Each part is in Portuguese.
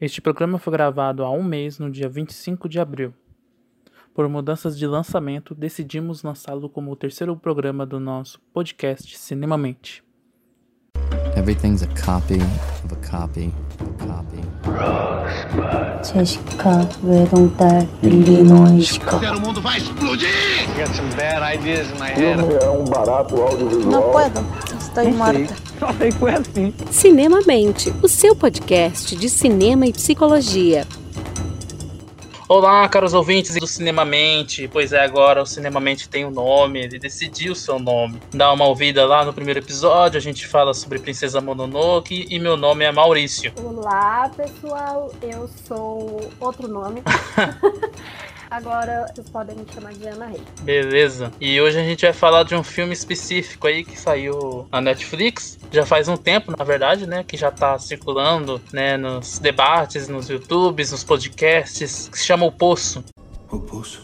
Este programa foi gravado há um mês, no dia 25 de abril. Por mudanças de lançamento, decidimos lançá-lo como o terceiro programa do nosso podcast Cinemamente. Everything's a copy of a copy of a copy. O mundo vai explodir! I got some bad ideas in my head. é um barato audiovisual. Não puedo estou morta. Cinemamente, o seu podcast de cinema e psicologia. Olá, caros ouvintes do Cinemamente. Pois é, agora o Cinemamente tem um nome, ele decidiu o seu nome. Dá uma ouvida lá no primeiro episódio, a gente fala sobre Princesa Mononoke e meu nome é Maurício. Olá, pessoal. Eu sou outro nome. Agora vocês podem me chamar de Ana Rei. Beleza. E hoje a gente vai falar de um filme específico aí que saiu na Netflix. Já faz um tempo, na verdade, né? Que já tá circulando, né? Nos debates, nos YouTubes, nos podcasts, que se chama O Poço. O poço.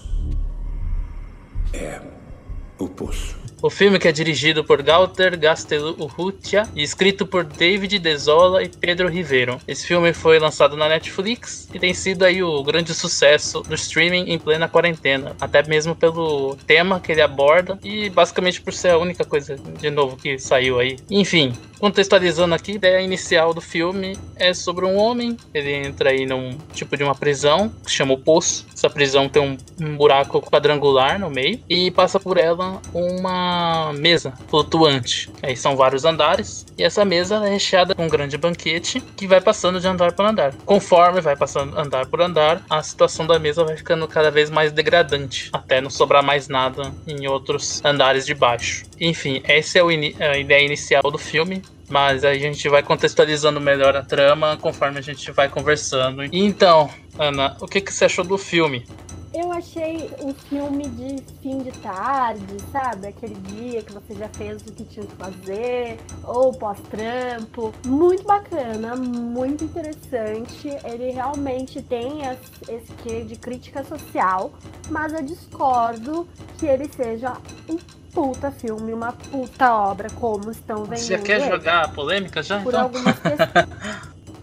É. O poço. O filme que é dirigido por Galter Gastelurrutia e escrito por David Desola e Pedro Ribeiro. Esse filme foi lançado na Netflix e tem sido aí o grande sucesso do streaming em plena quarentena, até mesmo pelo tema que ele aborda e basicamente por ser a única coisa de novo que saiu aí. Enfim, contextualizando aqui, a ideia inicial do filme é sobre um homem, ele entra aí num tipo de uma prisão que se chama o Poço. Essa prisão tem um, um buraco quadrangular no meio e passa por ela uma mesa flutuante. Aí são vários andares e essa mesa é recheada com um grande banquete que vai passando de andar por andar. Conforme vai passando andar por andar, a situação da mesa vai ficando cada vez mais degradante, até não sobrar mais nada em outros andares de baixo. Enfim, essa é a ideia inicial do filme. Mas aí a gente vai contextualizando melhor a trama conforme a gente vai conversando. Então, Ana, o que, que você achou do filme? Eu achei um filme de fim de tarde, sabe? Aquele dia que você já fez o que tinha que fazer, ou pós-trampo. Muito bacana, muito interessante. Ele realmente tem es- esse quê de crítica social, mas eu discordo que ele seja um puta filme, uma puta obra, como estão vendendo. Você quer ele. jogar a polêmica já? por Então? algumas pessoas.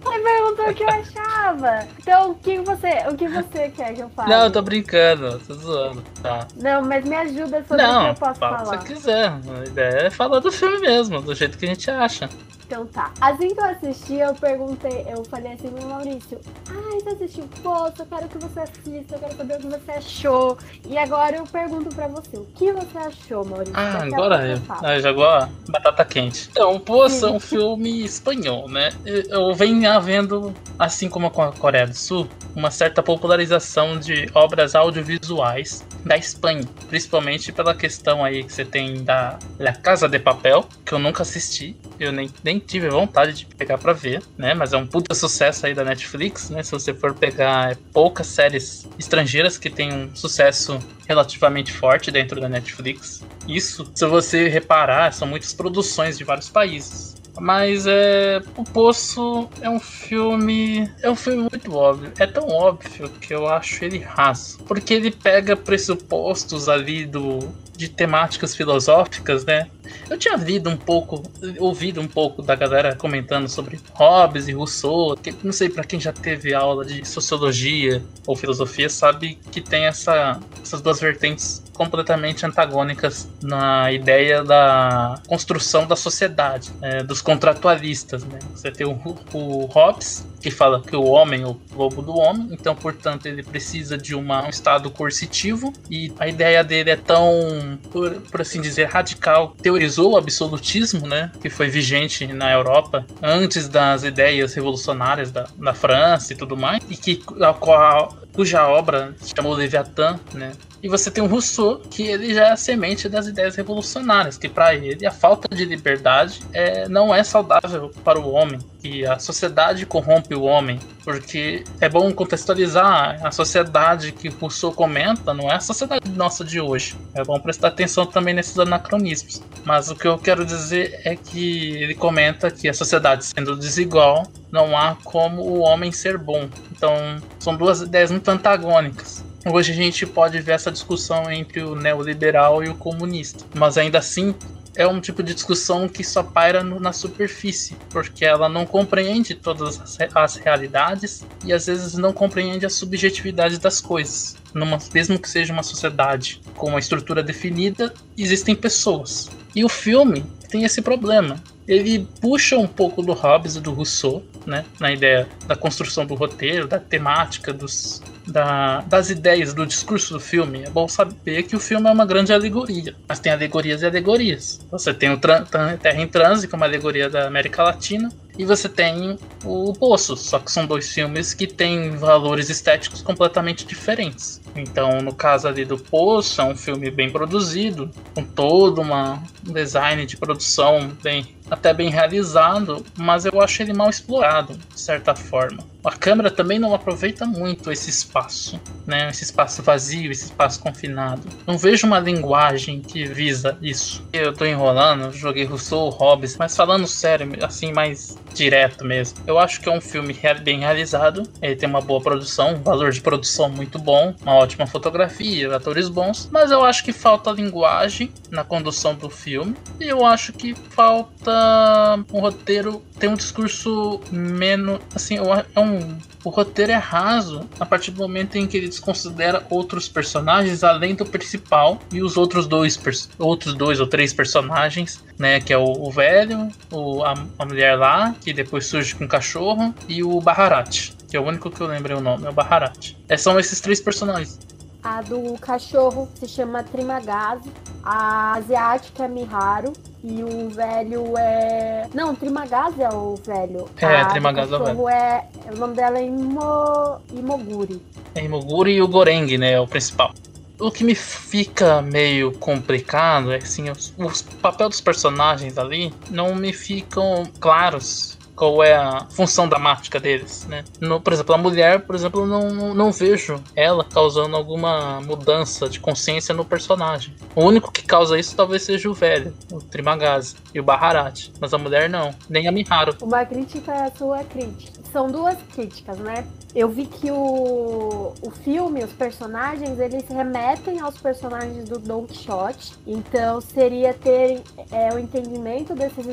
Você perguntou o que eu achava. Então, o que você, o que você quer que eu fale? Não, eu tô brincando, tô zoando. Tá. Não, mas me ajuda sobre o que Não, eu posso fala falar. que você quiser. A ideia é falar do filme mesmo, do jeito que a gente acha. Então tá. Assim que eu assisti, eu perguntei, eu falei assim pro Maurício, ai, você assistiu? Pô, eu quero que você assista, eu quero saber o que você achou. E agora eu pergunto pra você, o que você achou, Maurício? Ah, agora pouco eu. falo. Ah, jogou a batata quente. Então, Poço é um filme espanhol, né? Eu venho havendo, assim como com a Coreia do Sul, uma certa popularização de obras audiovisuais da Espanha. Principalmente pela questão aí que você tem da La Casa de Papel, que eu nunca assisti. Eu nem, nem tive vontade de pegar pra ver, né? Mas é um puta sucesso aí da Netflix, né? Se você for pegar é poucas séries estrangeiras que têm um sucesso relativamente forte dentro da Netflix. Isso, se você reparar, são muitas produções de vários países. Mas é. O Poço é um filme. É um filme muito óbvio. É tão óbvio que eu acho ele raso. Porque ele pega pressupostos ali do. de temáticas filosóficas, né? Eu tinha lido um pouco, ouvido um pouco da galera comentando sobre Hobbes e Rousseau. Que, não sei, pra quem já teve aula de sociologia ou filosofia, sabe que tem essa, essas duas vertentes completamente antagônicas na ideia da construção da sociedade, né, dos contratualistas. Né? Você tem o, o Hobbes, que fala que o homem é o lobo do homem, então, portanto, ele precisa de uma, um estado coercitivo, e a ideia dele é tão, por, por assim dizer, radical, teorizou o absolutismo, né, que foi vigente na Europa antes das ideias revolucionárias da, da França e tudo mais, e que a qual cuja obra se chamou Leviatã, né? E você tem o Rousseau, que ele já é a semente das ideias revolucionárias, que para ele a falta de liberdade é, não é saudável para o homem, que a sociedade corrompe o homem, porque é bom contextualizar a sociedade que Rousseau comenta, não é a sociedade nossa de hoje. É bom prestar atenção também nesses anacronismos. Mas o que eu quero dizer é que ele comenta que a sociedade sendo desigual, não há como o homem ser bom. Então, são duas ideias muito antagônicas. Hoje a gente pode ver essa discussão entre o neoliberal e o comunista, mas ainda assim é um tipo de discussão que só paira no, na superfície, porque ela não compreende todas as, as realidades e às vezes não compreende a subjetividade das coisas. Numa, mesmo que seja uma sociedade com uma estrutura definida, existem pessoas. E o filme tem esse problema. Ele puxa um pouco do Hobbes e do Rousseau, né, na ideia da construção do roteiro, da temática, dos, da, das ideias, do discurso do filme. É bom saber que o filme é uma grande alegoria, mas tem alegorias e alegorias. Você tem o Terra em Transe, que é uma alegoria da América Latina, e você tem o Poço, só que são dois filmes que têm valores estéticos completamente diferentes. Então, no caso ali do Poço, é um filme bem produzido, com todo uma, um design de produção bem até bem realizado, mas eu acho ele mal explorado, de certa forma. A câmera também não aproveita muito esse espaço, né? Esse espaço vazio, esse espaço confinado. Não vejo uma linguagem que visa isso. Eu tô enrolando, joguei Rousseau, Hobbes, mas falando sério, assim, mais direto mesmo. Eu acho que é um filme bem realizado, ele tem uma boa produção, um valor de produção muito bom, uma ótima fotografia, atores bons, mas eu acho que falta linguagem na condução do filme e eu acho que falta um roteiro, tem um discurso menos, assim, é um o roteiro é raso a partir do momento em que ele desconsidera outros personagens além do principal e os outros dois, outros dois ou três personagens, né? Que é o, o velho, o, a, a, mulher lá, que depois surge com o cachorro, e o Baharat, que é o único que eu lembrei o nome, é o Baharat. É, são esses três personagens. A do cachorro se chama Trimagazi, a asiática é Miharu e o velho é. Não, Trimagazi é o velho. É, a Trimagazi é o velho. É... O nome dela é Imo... Imoguri. É Imoguri e o Goreng, né? É o principal. O que me fica meio complicado é assim, os, os papel dos personagens ali não me ficam claros qual é a função dramática deles, né? No, por exemplo, a mulher, por exemplo, não, não, vejo ela causando alguma mudança de consciência no personagem. O único que causa isso talvez seja o velho, o Trimagazi e o Baharat, mas a mulher não, nem a Miharu. Uma crítica é a sua crítica. São duas críticas, né? Eu vi que o, o filme, os personagens, eles remetem aos personagens do Don Quixote. Então seria ter é, o entendimento desses,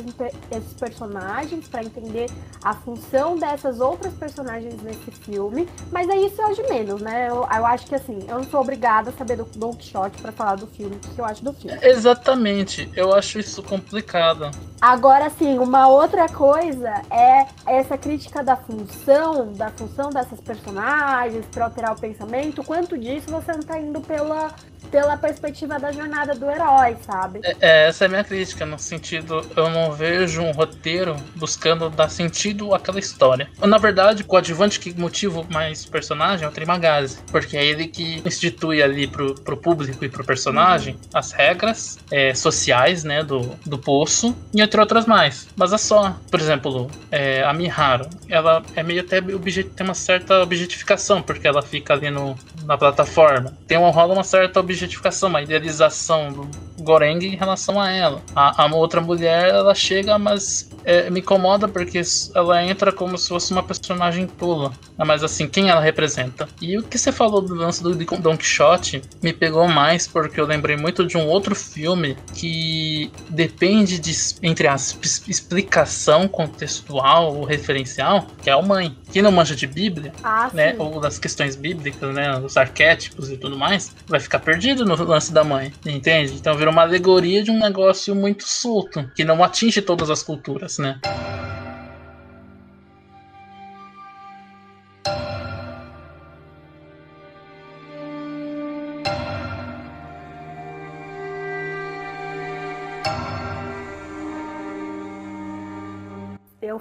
desses personagens para entender a função dessas outras personagens nesse filme. Mas aí isso é o de menos, né? Eu, eu acho que assim, eu não sou obrigada a saber do Don Quixote para falar do filme, o que eu acho do filme. Exatamente, eu acho isso complicado. Agora, sim, uma outra coisa é essa crítica da função, da função dessas personagens para alterar o pensamento. Quanto disso você não tá indo pela pela perspectiva da jornada do herói, sabe? É, é, essa é a minha crítica, no sentido, eu não vejo um roteiro buscando dar sentido àquela história. Na verdade, o coadjuvante que motiva mais o personagem é o Trimagazi, porque é ele que institui ali pro, pro público e pro personagem uhum. as regras é, sociais, né, do, do poço, e entre outras mais. Mas é só, por exemplo, é, a Miharu, ela é meio até tem uma certa objetificação, porque ela fica ali no, na plataforma. Tem uma rola uma certa objetificação, uma idealização do Goreng em relação a ela. A, a outra mulher, ela chega, mas é, me incomoda porque ela entra como se fosse uma personagem tola. Mas assim, quem ela representa? E o que você falou do lance do Don Quixote me pegou mais porque eu lembrei muito de um outro filme que depende de, entre as explicação contextual ou referencial, que é o Mãe. Quem não manja de Bíblia, ah, né, ou das questões bíblicas, né, os arquétipos e tudo mais, vai ficar perdido perdido no lance da mãe, entende? Então virou uma alegoria de um negócio muito solto, que não atinge todas as culturas, né?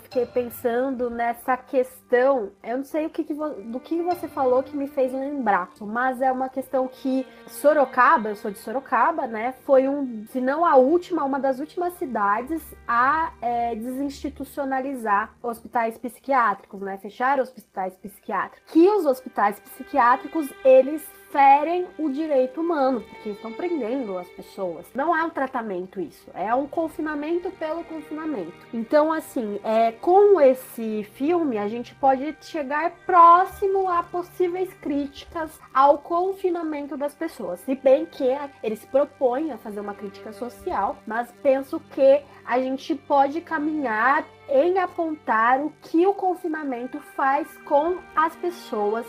Fiquei pensando nessa questão. Eu não sei o que, que do que você falou que me fez lembrar, mas é uma questão que Sorocaba, eu sou de Sorocaba, né? Foi um, se não a última, uma das últimas cidades a é, desinstitucionalizar hospitais psiquiátricos, né? Fechar hospitais psiquiátricos. Que os hospitais psiquiátricos eles ferem o direito humano, porque estão prendendo as pessoas. Não é um tratamento isso, é um confinamento pelo confinamento. Então, assim, é, com esse filme, a gente pode chegar próximo a possíveis críticas ao confinamento das pessoas. Se bem que eles propõem a fazer uma crítica social, mas penso que a gente pode caminhar em apontar o que o confinamento faz com as pessoas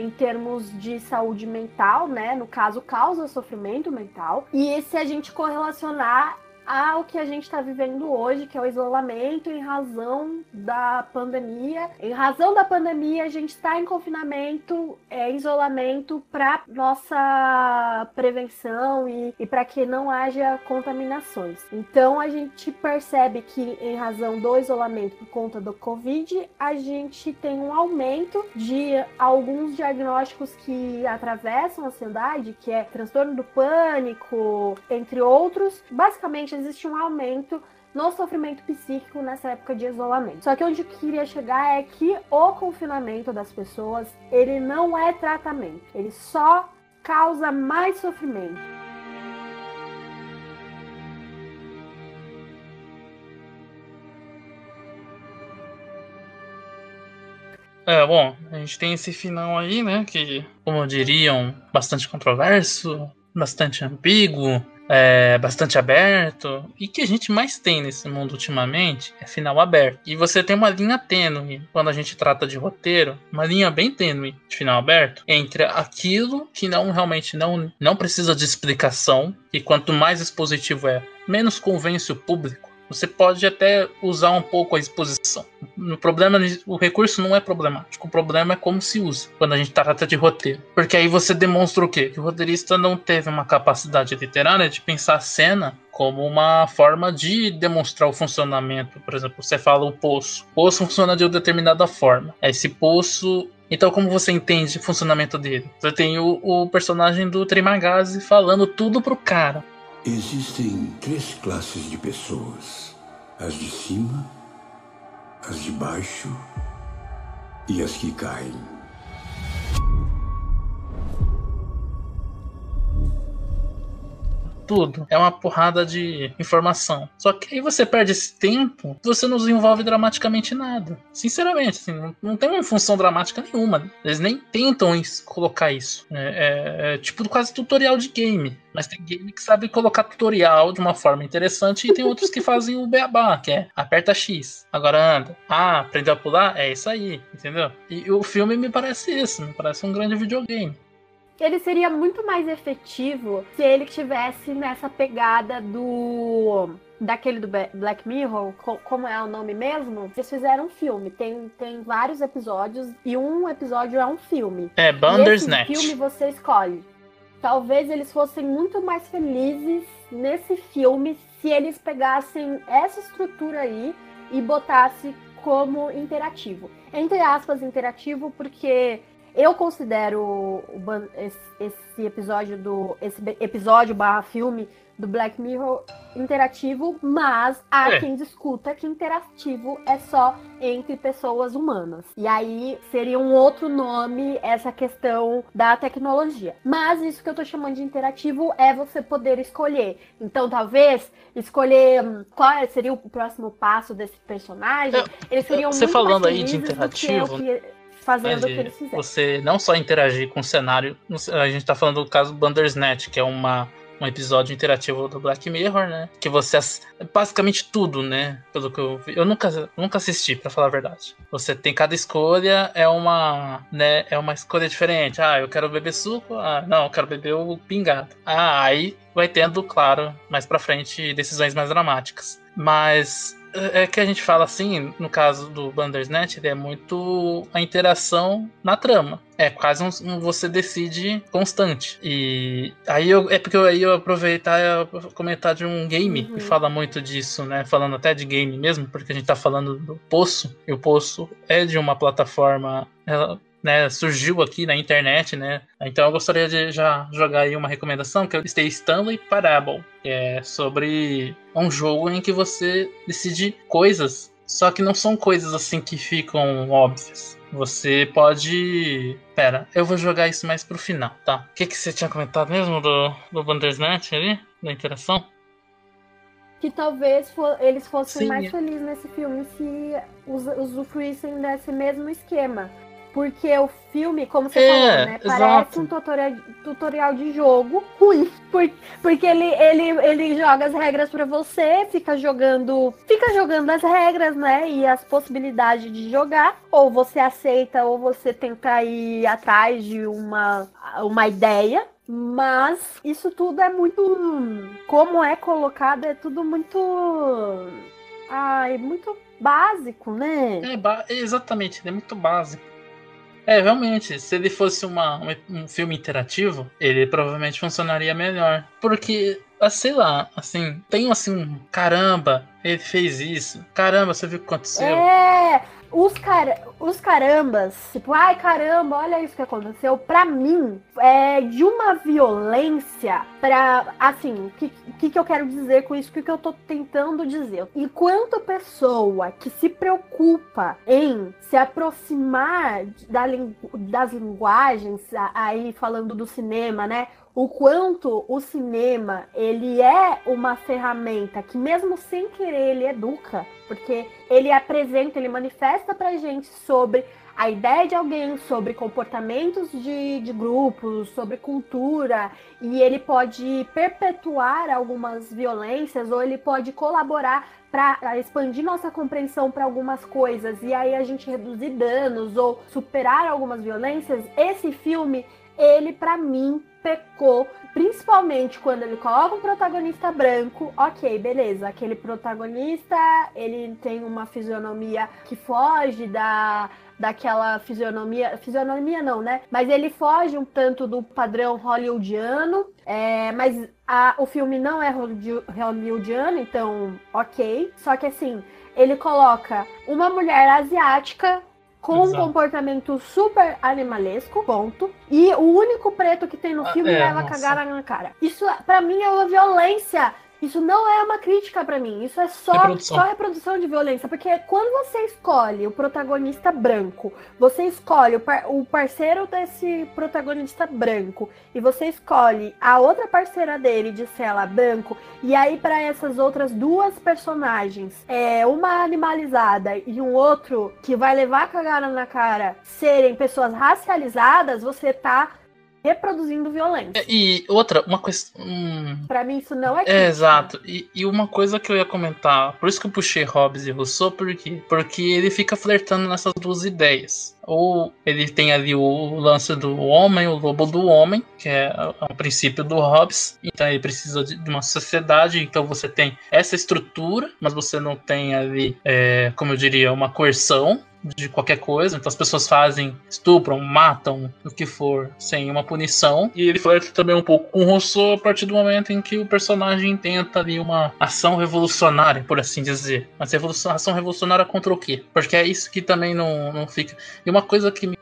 em termos de saúde mental, né? No caso, causa sofrimento mental. E se a gente correlacionar ao que a gente está vivendo hoje, que é o isolamento em razão da pandemia. Em razão da pandemia, a gente está em confinamento, é, isolamento para nossa prevenção e, e para que não haja contaminações. Então, a gente percebe que, em razão do isolamento por conta do Covid, a gente tem um aumento de alguns diagnósticos que atravessam a ansiedade, que é transtorno do pânico, entre outros. Basicamente, existe um aumento no sofrimento psíquico nessa época de isolamento. Só que onde eu queria chegar é que o confinamento das pessoas, ele não é tratamento, ele só causa mais sofrimento. É, bom, a gente tem esse final aí, né, que, como diriam, bastante controverso, bastante ambíguo, é, bastante aberto. E que a gente mais tem nesse mundo ultimamente é final aberto. E você tem uma linha tênue quando a gente trata de roteiro, uma linha bem tênue de final aberto entre aquilo que não realmente não, não precisa de explicação. E quanto mais expositivo é, menos convence o público você pode até usar um pouco a exposição. O problema, o recurso não é problemático. O problema é como se usa quando a gente trata de roteiro. Porque aí você demonstra o quê? Que o roteirista não teve uma capacidade literária de pensar a cena como uma forma de demonstrar o funcionamento. Por exemplo, você fala o poço. O poço funciona de uma determinada forma. Esse poço então, como você entende o funcionamento dele? Você tem o, o personagem do Trimagazi falando tudo pro cara. Existem três classes de pessoas: as de cima, as de baixo e as que caem. Tudo. É uma porrada de informação. Só que aí você perde esse tempo, você não desenvolve dramaticamente nada. Sinceramente, assim, não, não tem uma função dramática nenhuma. Eles nem tentam colocar isso. É, é, é tipo quase tutorial de game. Mas tem game que sabe colocar tutorial de uma forma interessante e tem outros que fazem o beabá, que é aperta X, agora anda. Ah, aprendeu a pular? É isso aí, entendeu? E o filme me parece isso, me parece um grande videogame ele seria muito mais efetivo se ele tivesse nessa pegada do daquele do Black Mirror, como é o nome mesmo, eles fizeram um filme. Tem, tem vários episódios e um episódio é um filme. É, Bandersnatch. E esse filme você escolhe. Talvez eles fossem muito mais felizes nesse filme se eles pegassem essa estrutura aí e botassem como interativo. Entre aspas, interativo, porque eu considero esse, episódio do esse episódio barra filme do Black Mirror interativo, mas há é. quem discuta que interativo é só entre pessoas humanas. E aí seria um outro nome essa questão da tecnologia. Mas isso que eu tô chamando de interativo é você poder escolher. Então, talvez escolher hum, qual seria o próximo passo desse personagem. Eles seriam Você falando aí de interativo, fazendo o que eles fizeram. Você não só interagir com o cenário, a gente tá falando do caso Bandersnatch, que é uma um episódio interativo do Black Mirror, né? Que você basicamente tudo, né? Pelo que eu vi. Eu nunca, nunca assisti, para falar a verdade. Você tem cada escolha é uma, né? É uma escolha diferente. Ah, eu quero beber suco. Ah, não, eu quero beber o pingado. Ah, aí vai tendo, claro, mais para frente decisões mais dramáticas. Mas é que a gente fala assim, no caso do Bandersnatch, ele é muito a interação na trama. É quase um, um, você decide constante. E aí eu, é porque eu, aí eu aproveitar e comentar de um game uhum. que fala muito disso, né? Falando até de game mesmo, porque a gente tá falando do Poço, e o Poço é de uma plataforma né, surgiu aqui na internet, né? Então eu gostaria de já jogar aí uma recomendação que eu listei Stanley Parable, que é sobre um jogo em que você decide coisas, só que não são coisas assim que ficam óbvias. Você pode. Pera, eu vou jogar isso mais pro final, tá? O que, que você tinha comentado mesmo do, do Bandersnatch ali? Da interação? Que talvez eles fossem Sim, mais é. felizes nesse filme se us- usufruíssem desse mesmo esquema. Porque o filme, como você É, falou, né? exato. Parece um tutorial, tutorial de jogo ruim. Por- Porque ele, ele, ele joga as regras pra você, fica jogando. Fica jogando as regras, né? E as possibilidades de jogar. Ou você aceita, ou você tenta ir atrás de uma, uma ideia. Mas isso tudo é muito. Como é colocado, é tudo muito. Ai, muito básico, né? É, exatamente, ele é muito básico. É, realmente, se ele fosse uma, um, filme interativo, ele provavelmente funcionaria melhor. Porque, sei lá, assim, tem assim um caramba, ele fez isso. Caramba, você viu o que aconteceu? É, os, cara, os carambas, tipo, ai caramba, olha isso que aconteceu. Pra mim, é de uma violência pra. Assim, o que, que, que eu quero dizer com isso? O que, que eu tô tentando dizer? Enquanto pessoa que se preocupa em se aproximar da, das linguagens, aí falando do cinema, né? O quanto o cinema ele é uma ferramenta que mesmo sem querer ele educa, porque ele apresenta, ele manifesta pra gente sobre a ideia de alguém, sobre comportamentos de, de grupos, sobre cultura, e ele pode perpetuar algumas violências ou ele pode colaborar para expandir nossa compreensão para algumas coisas e aí a gente reduzir danos ou superar algumas violências. Esse filme, ele para mim pecou, principalmente quando ele coloca um protagonista branco. Ok, beleza. Aquele protagonista, ele tem uma fisionomia que foge da daquela fisionomia, fisionomia não, né? Mas ele foge um tanto do padrão hollywoodiano, é, mas a- o filme não é hollywoodi- hollywoodiano, então ok. Só que assim, ele coloca uma mulher asiática com um Exato. comportamento super animalesco, ponto. E o único preto que tem no Ah, filme é, leva nossa. cagada na cara. Isso, pra mim, é uma violência. Isso não é uma crítica pra mim. Isso é só Reprodução. só reprodução de violência. Porque quando você escolhe o protagonista branco, você escolhe o, par- o parceiro desse protagonista branco, e você escolhe a outra parceira dele de cela branco, e aí pra essas outras duas personagens, é uma animalizada e um outro que vai levar a cagada na cara, serem pessoas racializadas, você tá reproduzindo violência. É, E outra, uma coisa. hum, Pra mim isso não é É, exato. E, e uma coisa que eu ia comentar, por isso que eu puxei Hobbes e Rousseau, por quê? Porque ele fica flertando nessas duas ideias. Ou ele tem ali o lance do homem, o lobo do homem, que é o princípio do Hobbes. Então ele precisa de de uma sociedade, então você tem essa estrutura, mas você não tem ali, é, como eu diria, uma coerção de qualquer coisa. Então as pessoas fazem, estupram, matam, o que for, sem uma punição. E ele flerta também um pouco com o Rousseau a partir do momento em que o personagem tenta ali uma ação revolucionária, por assim dizer. Mas ação revolucionária contra o quê? Porque é isso que também não, não fica. E uma coisa que me.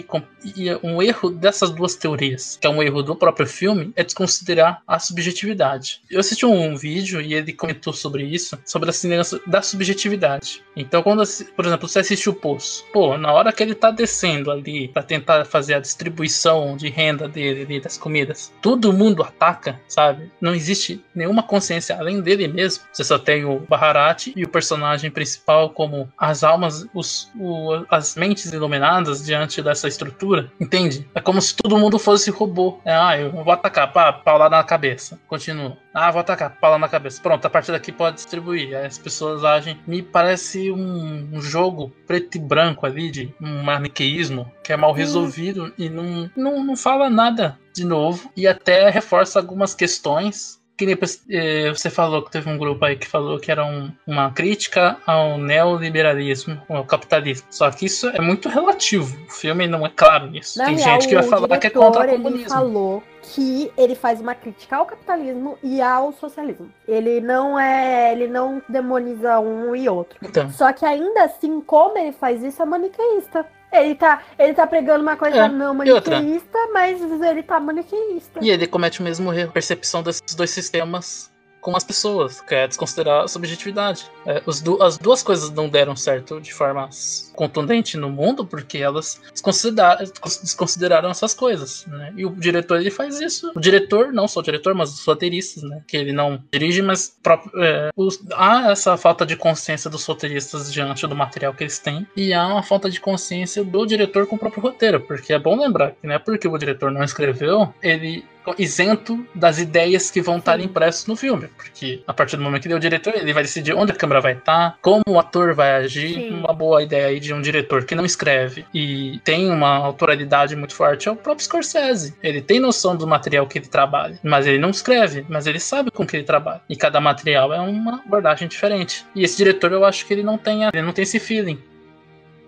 E um erro dessas duas teorias, que é um erro do próprio filme, é desconsiderar a subjetividade. Eu assisti um vídeo e ele comentou sobre isso, sobre a cinema da subjetividade. Então, quando, por exemplo, você assiste o Poço, pô, na hora que ele tá descendo ali pra tentar fazer a distribuição de renda dele ali, das comidas, todo mundo ataca, sabe? Não existe nenhuma consciência além dele mesmo. Você só tem o Baharati e o personagem principal como as almas, os, o- as mentes iluminadas diante dessa estrutura, entende? É como se todo mundo fosse robô. É, ah, eu vou atacar, pá, paulada na cabeça. Continua. Ah, vou atacar, paulada na cabeça. Pronto, a partir daqui pode distribuir. Aí as pessoas agem. Me parece um, um jogo preto e branco ali, de um maniqueísmo, que é mal resolvido e não, não, não fala nada de novo. E até reforça algumas questões. Que nem eh, você falou que teve um grupo aí que falou que era um- uma crítica ao neoliberalismo, ao capitalismo. Só que isso é muito relativo. O filme não é claro nisso. Na Tem real, gente que vai falar que é contra o Ele comunismo. falou que ele faz uma crítica ao capitalismo e ao socialismo. Ele não é, ele não demoniza um e outro. Então, Só que ainda assim, como ele faz isso, é maniqueísta. Ele tá, ele tá pregando uma coisa É, não maniqueísta, mas ele tá maniqueísta. E ele comete o mesmo erro, percepção desses dois sistemas com as pessoas, que é desconsiderar a subjetividade. É, du as duas coisas não deram certo de forma contundente no mundo porque elas desconsideraram, desconsideraram essas coisas, né? E o diretor ele faz isso. O diretor, não só o diretor, mas os roteiristas, né? Que ele não dirige, mas é, os, há essa falta de consciência dos roteiristas diante do material que eles têm e há uma falta de consciência do diretor com o próprio roteiro, porque é bom lembrar que não é porque o diretor não escreveu, ele isento das ideias que vão estar impressas no filme. Porque a partir do momento que ele é o diretor, ele vai decidir onde a câmera vai estar, como o ator vai agir. Sim. Uma boa ideia aí de um diretor que não escreve e tem uma autoralidade muito forte é o próprio Scorsese. Ele tem noção do material que ele trabalha, mas ele não escreve, mas ele sabe com que ele trabalha. E cada material é uma abordagem diferente. E esse diretor, eu acho que ele não tem, ele não tem esse feeling.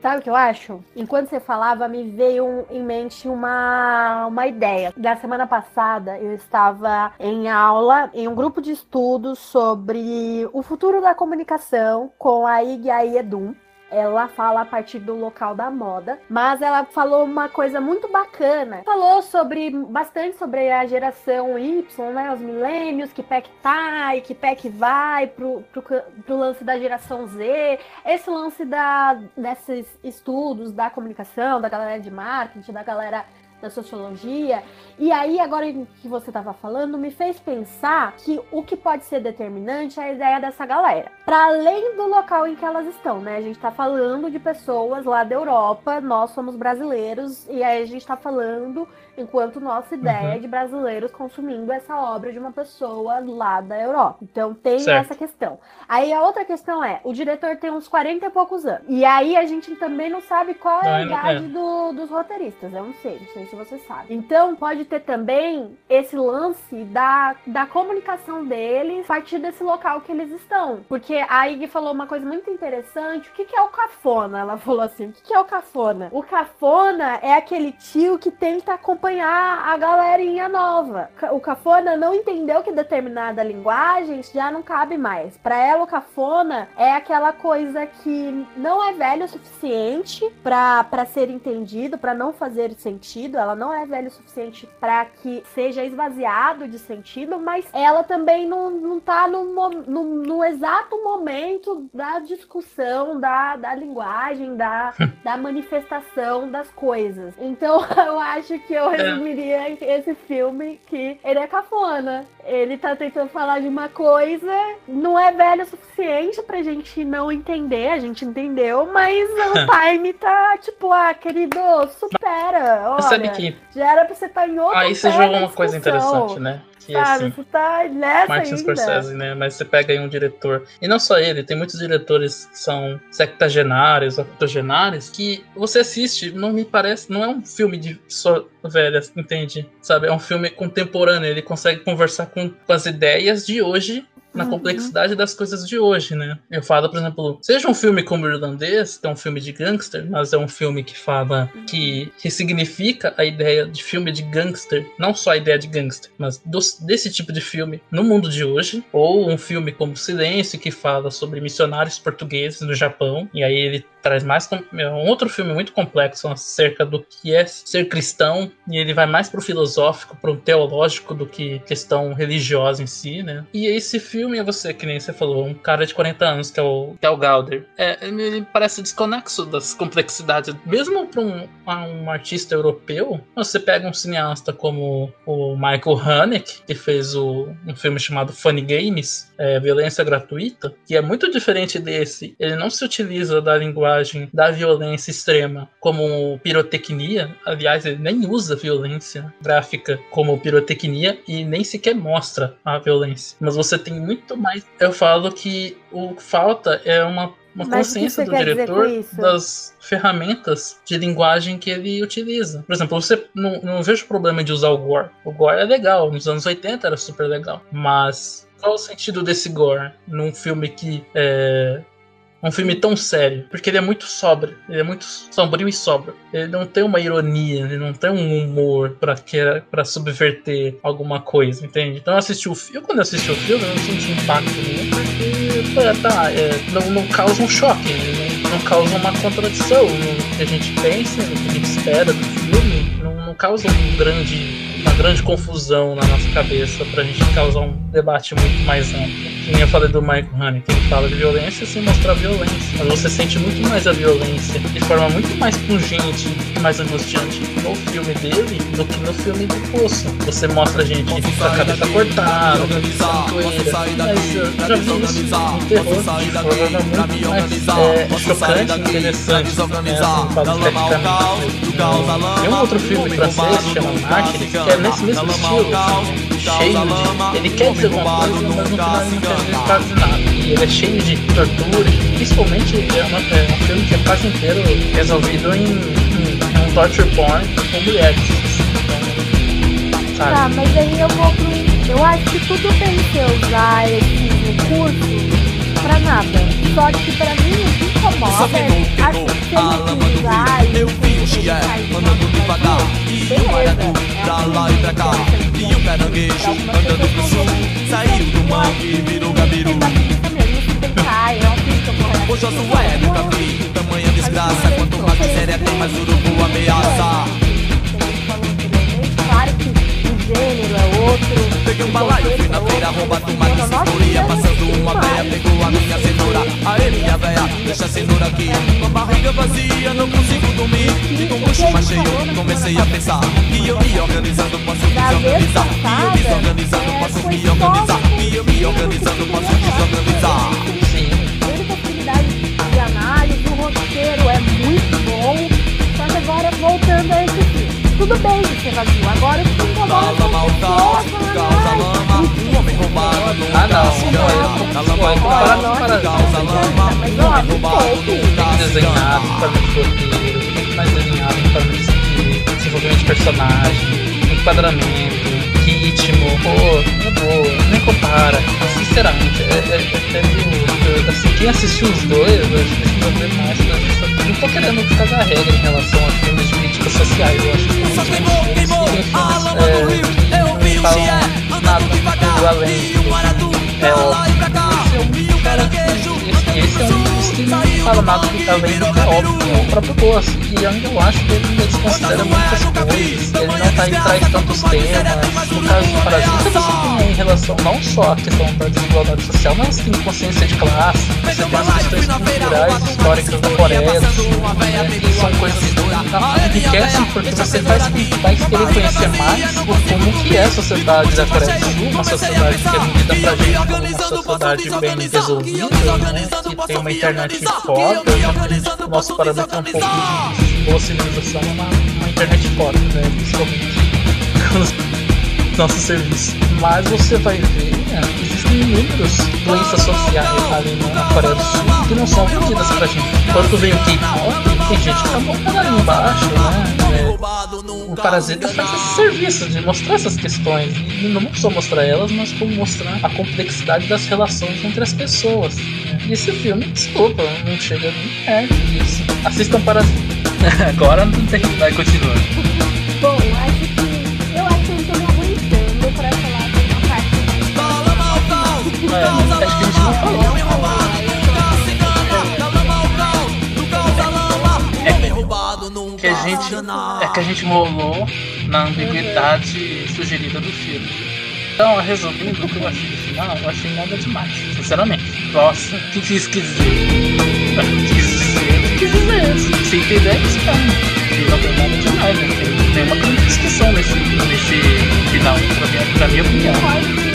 Sabe o que eu acho? Enquanto você falava, me veio em mente uma, uma ideia. Da semana passada, eu estava em aula em um grupo de estudos sobre o futuro da comunicação com a Ig Edum ela fala a partir do local da moda, mas ela falou uma coisa muito bacana. Falou sobre bastante sobre a geração Y, né, os milênios, que pé que tá e que pé que vai pro, pro, pro lance da geração Z, esse lance da, desses estudos da comunicação, da galera de marketing, da galera da sociologia. E aí, agora que você estava falando, me fez pensar que o que pode ser determinante é a ideia dessa galera. Para além do local em que elas estão, né? A gente está falando de pessoas lá da Europa, nós somos brasileiros, e aí a gente está falando enquanto nossa ideia uhum. de brasileiros consumindo essa obra de uma pessoa lá da Europa. Então tem certo. essa questão. Aí a outra questão é, o diretor tem uns 40 e poucos anos. E aí a gente também não sabe qual é a idade é. do, dos roteiristas. Eu não sei, não sei você sabe. Então pode ter também esse lance da, da comunicação deles a partir desse local que eles estão. Porque a Ig falou uma coisa muito interessante. O que, que é o cafona? Ela falou assim: o que, que é o cafona? O cafona é aquele tio que tenta acompanhar a galerinha nova. O cafona não entendeu que determinada linguagem já não cabe mais. Para ela, o cafona é aquela coisa que não é velho o suficiente para ser entendido, para não fazer sentido. Ela não é velho o suficiente para que seja esvaziado de sentido, mas ela também não, não tá no, no, no exato momento da discussão, da, da linguagem, da, da manifestação das coisas. Então eu acho que eu é. resumiria esse filme que ele é cafona. Ele tá tentando falar de uma coisa, não é velho o suficiente pra gente não entender, a gente entendeu, mas o time tá tipo, ah, querido, supera. Olha, sabe que... Já era pra você estar tá em outro Aí você jogou uma coisa interessante, né? Que, Sabe, assim, você tá nessa Martin ainda. Scorsese, né? Mas você pega aí um diretor, e não só ele, tem muitos diretores que são sectagenários, octogenários, que você assiste, não me parece, não é um filme de só velhas, entende? Sabe? É um filme contemporâneo, ele consegue conversar com, com as ideias de hoje na uhum. complexidade das coisas de hoje, né? Eu falo, por exemplo, seja um filme como o Irlandês, que é um filme de gangster, mas é um filme que fala que, que significa a ideia de filme de gangster, não só a ideia de gangster, mas desse tipo de filme no mundo de hoje, ou um filme como Silêncio, que fala sobre missionários portugueses no Japão, e aí ele traz mais é um outro filme muito complexo acerca do que é ser cristão e ele vai mais pro filosófico, pro teológico do que questão religiosa em si, né? E esse filme é você que nem você falou, um cara de 40 anos que é o que é o Galder. É, ele parece desconexo das complexidades, mesmo para um, um artista europeu. Você pega um cineasta como o Michael Haneke que fez o, um filme chamado Funny Games, é, Violência Gratuita, que é muito diferente desse. Ele não se utiliza da linguagem da violência extrema como pirotecnia. Aliás, ele nem usa violência gráfica como pirotecnia e nem sequer mostra a violência. Mas você tem muito mais. Eu falo que o que falta é uma uma Mas consciência do diretor das ferramentas de linguagem que ele utiliza. Por exemplo, você não, não vejo problema de usar o gore. O gore é legal, nos anos 80 era super legal. Mas qual o sentido desse gore num filme que é, um filme tão sério, porque ele é muito sóbrio, ele é muito sombrio e sóbrio. Ele não tem uma ironia, ele não tem um humor para para subverter alguma coisa, entende? Então eu assisti o filme, quando eu assisti o filme, eu não senti impacto nenhum, porque tá, é, não, não causa um choque, né? não causa uma contradição no que a gente pensa, no que a gente espera do filme, não, não causa um grande uma grande confusão na nossa cabeça pra gente causar um debate muito mais amplo. Nem eu falei do Michael Haneke, ele fala de violência sem mostrar violência. Mas você sente muito mais a violência de forma muito mais pungente e mais angustiante no filme dele do que no filme do Poço. Você mostra a gente com a cabeça cortada, mas eu já vi isso no terror de forma muito mais é, chocante e interessante, né, assim. Tem um outro filme francês que chama Mártires, que é nesse mesmo estilo, assim, cheio de. Ele quer dizer alguma coisa, mas no final ele não quer dizer quase nada. E ele é cheio de tortura, e principalmente é, uma, é um filme que é quase inteiro resolvido em, em, em um torture porn com mulheres. Então, sabe? Tá, mas aí eu vou pro. Eu acho que tudo bem você usar esse recurso pra nada. Só que pra mim o que incomoda é a se usar e Eu vi o Xie andando devagar E o maracujá pra lá e pra cá. E o caranguejo andando pro sul. Saiu do mangue e virou gabiru. O Josué nunca vi tamanha desgraça. Quanto mais miséria tem, mais urubu ameaça gênero é outro. Peguei um balaio, fui na feira roubado uma bicicloria Passando uma véia, pegou a minha cenoura. Aê minha véia, deixa a cenoura aqui. Com a barriga vazia, não consigo dormir. E com o bucho mais cheio, comecei a pensar Que eu me organizando, posso desorganizar. Que eu desorganizando, posso me organizar. Que eu me organizando, posso desorganizar. Sim. Tem possibilidade de análise, o roteiro é muito bom. Agora, voltando a esse filme. Tudo bem ser vazio. Agora o que incomoda são mal, as pessoas causa falando, lama "Ai, homem roubado Ah, não, mal, olha, caos, para- causa lama Mas, ó, homem me roubado poupe. desenhado, roteiro, muito mais desenhado de de desenvolvimento de personagem, enquadramento, ritmo, pô, na boa, nem compara. Sinceramente, é, é, é, meio- assim, quem assistiu os dois, eu acho que precisa ver mais pra. Não tô querendo cagar regra em relação a filmes de críticas sociais, eu acho que tem queimou, queimou a lama do rio é, Eu vi o nada andando do devagar. E o maratu É, pra ó, lá e pra cá Caranguejo esse, é um dos que não fala nada que além do que é óbvio, é o próprio gosto. E ainda eu acho que ele desconsidera muitas coisas, ele não tá aí traz tantos temas. No caso do Parasita, você tem em relação não só à questão da desigualdade social, mas tem consciência de classe, você tem as questões culturais, históricas da Coreia né, que são coisas que enriquecem porque você faz, vai querer conhecer mais como que é a sociedade da Coreia do Sul, uma sociedade que é vivida pra gente como uma sociedade bem resolvida, né, que tem uma internet foda, o nosso parâmetro é um pouco de boa civilização, é uma, uma internet foda, né, principalmente. Com os nossos serviços. Mas você vai ver, né, existem inúmeras doenças sociais ali na Coreia do Sul que não são vendidas pra gente. Quando vem o K-pop, tem gente que tá botando ali embaixo, né, é, o Parasita faz esse serviço de mostrar essas questões. E não só mostrar elas, mas como mostrar a complexidade das relações entre as pessoas. né? E esse filme, desculpa, não chega nem perto disso. Assistam Parasita. Agora não tem. Vai, continua. Bom, acho que. Eu acho que eu não tô me aguentando pra falar de uma parte. Fala mal, É, acho que a gente não falou. Gente é que a gente rolou na ambiguidade sugerida do filme. Então, resumindo o que eu achei do final, eu achei nada demais, sinceramente. Nossa, o que que isso quis dizer? O que quis dizer? Se entender, estranho. E não tem nada demais, né? Tem, tem uma grande discussão nesse, nesse final, pra minha, pra minha opinião.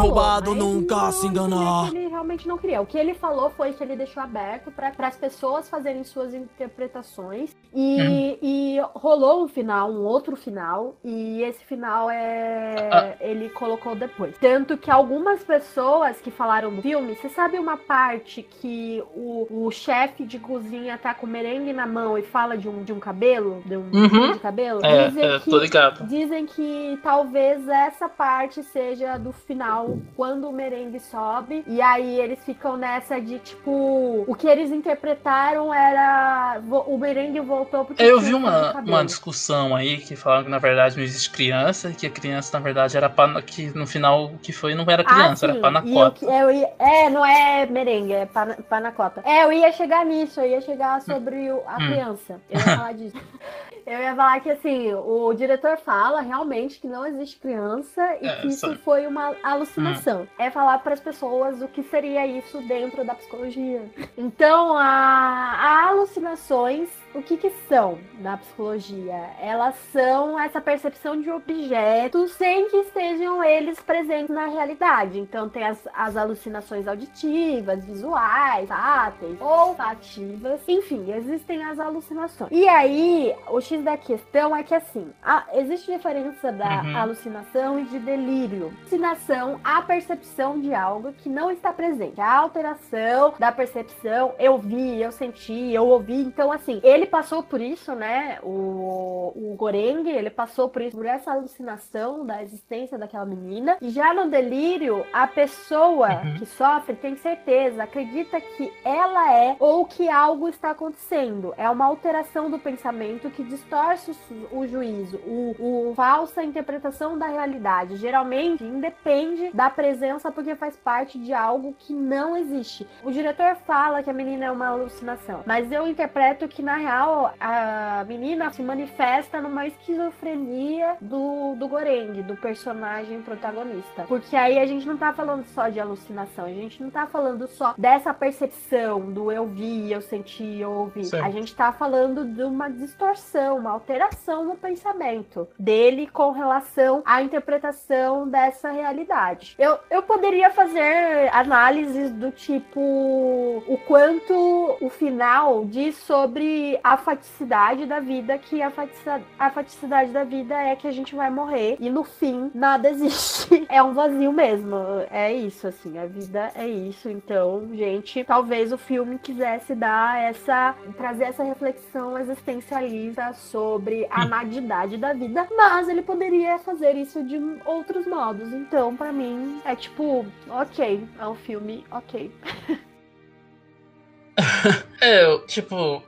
Roubado nunca se engana Ele realmente não queria. O que ele falou foi que ele deixou aberto para as pessoas fazerem suas interpretações e, e rolou um final, um outro final e esse final é ele colocou depois. Tanto que algumas pessoas que falaram do filme, você sabe uma parte que o, o chefe de cozinha tá com merengue na mão e fala de um de um cabelo, de um Uhum. fio de cabelo? É, Dizem é, que- tô ligado. Dizem que talvez essa parte seja do final, quando o merengue sobe. E aí eles ficam nessa de tipo. O que eles interpretaram era. O merengue voltou porque. Eu vi um uma, uma discussão aí que falavam que na verdade não existe criança, que a criança na verdade era pana, que no final o que foi não era criança, ah, era panacota. E eu, eu é, não é merengue, é pana- panacota. É, eu ia chegar nisso, eu ia chegar sobre o- a Hum. criança. Eu ia falar disso. Eu ia falar que assim, o diretor fala realmente que não existe criança e É, que isso só- foi uma alucinação. É falar para as pessoas o que seria isso dentro da psicologia. Então, a, a alucinações, o que que são na psicologia? Elas são essa percepção de objetos sem que estejam eles presentes na realidade. Então, tem as, as alucinações auditivas, visuais, táteis, olfativas, enfim, existem as alucinações. E aí, o X da questão é que assim, a- existe diferença da Uhum. alucinação e de delírio. Alucinação, a percepção de algo que não está presente. A alteração da percepção, eu vi, eu senti, eu ouvi. Então, assim, ele passou por isso, né? O, o Goreng, ele passou por isso, por essa alucinação da existência daquela menina. E já no delírio, a pessoa Uhum. que sofre tem certeza, acredita que ela é ou que algo está acontecendo. É uma alteração do pensamento que distorce o, juízo, o, o falsa interpretação da realidade. Geralmente independe da presença porque faz parte de algo que não existe. O diretor fala que a menina é uma alucinação, mas eu interpreto que na real a menina se manifesta numa esquizofrenia do, do Goreng, do personagem protagonista. Porque aí a gente não tá falando só de alucinação, a gente não tá falando só dessa percepção do eu vi, eu senti, eu ouvi. Certo. A gente tá falando de uma distorção, uma alteração no pensamento dele com relação à interpretação dessa realidade. Eu, eu poderia fazer análises do tipo o quanto o final diz sobre a faticidade da vida, que a, fatici- a faticidade da vida é que a gente vai morrer e no fim nada existe. É um vazio mesmo. É isso, assim, a vida é isso. Então, gente, talvez o filme quisesse dar essa. trazer essa reflexão existencialista sobre a nadidade da vida, mas ele poderia fazer isso de outros modos. Então, pra mim, é tipo, ok, é um filme ok. É, tipo,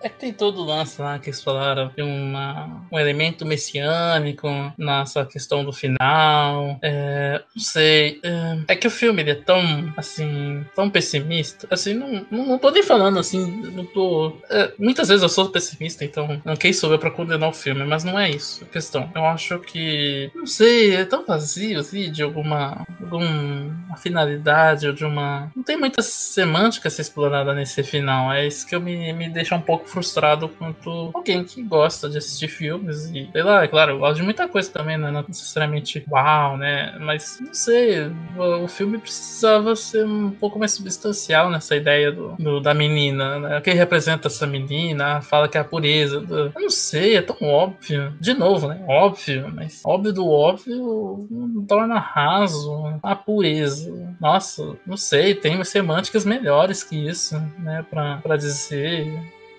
é que tem todo o lance lá que eles falaram de uma, um elemento messiânico nessa questão do final. É, não sei. É, é que o filme ele é tão, assim, tão pessimista. Assim, não, não, não tô nem falando assim, não tô. é, muitas vezes eu sou pessimista, então não quem sou eu pra condenar o filme, mas não é isso a questão. Eu acho que, não sei, é tão vazio, assim, de alguma, alguma finalidade ou de uma. Não tem muita semântica a ser explorada nesse final. É isso que eu me, me deixa um pouco frustrado quanto alguém que gosta de assistir filmes e, sei lá, é claro, eu gosto de muita coisa também, né? Não necessariamente uau, né? Mas, não sei, o, filme precisava ser um pouco mais substancial nessa ideia do, do- da menina, né? O que representa essa menina, fala que é a pureza. do- Eu não sei, é tão óbvio. De novo, né? Óbvio, mas óbvio do óbvio não torna raso a pureza. Nossa, não sei, tem semânticas melhores que isso, né? Pra, pra dizer.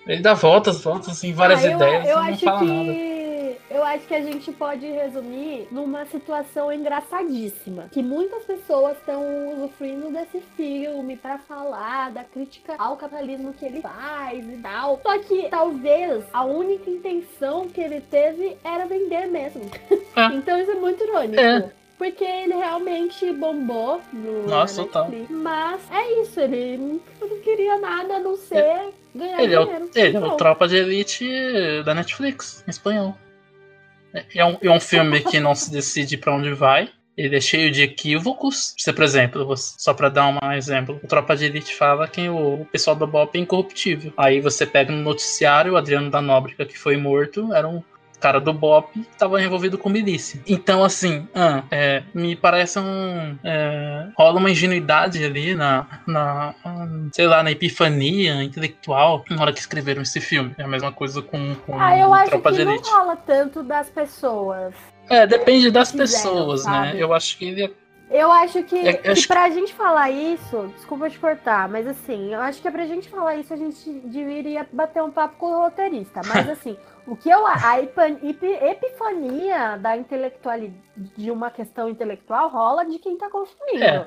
Ele dá voltas, voltas em várias Ah, eu, ideias eu e não acho fala que nada. eu acho que a gente pode resumir numa situação engraçadíssima, que muitas pessoas estão usufruindo desse filme pra falar da crítica ao capitalismo que ele faz e tal. Só que talvez a única intenção que ele teve era vender mesmo. Ah. então isso é muito irônico. É. Porque ele realmente bombou no Nossa. Netflix. Mas é isso, ele não, queria nada a não ser ganhar Ele é, o, dinheiro. ele é o. Tropa de Elite da Netflix, em espanhol. É, é um, é um filme que não se decide pra onde vai. Ele é cheio de equívocos. Você, por exemplo, você- só pra dar um exemplo, o Tropa de Elite fala que o, o pessoal do BOP é incorruptível. Aí você pega no noticiário o Adriano da Nóbrega, que foi morto, era um cara do BOP estava envolvido com milícia. Então, assim, ah, é, me parece um. é, rola uma ingenuidade ali na, na. sei lá, na epifania intelectual na hora que escreveram esse filme. É a mesma coisa com, com Ah, eu acho que não rola tanto das pessoas. É, depende das Fizeram, pessoas, né? sabe? Eu acho que ele é. Eu acho que, Eu- eu que acho que- pra gente falar isso, desculpa te cortar, mas assim, eu acho que pra gente falar isso a gente deveria bater um papo com o roteirista. Mas assim, o que eu. A epifania da intelectualidade de uma questão intelectual rola de quem tá consumindo. É.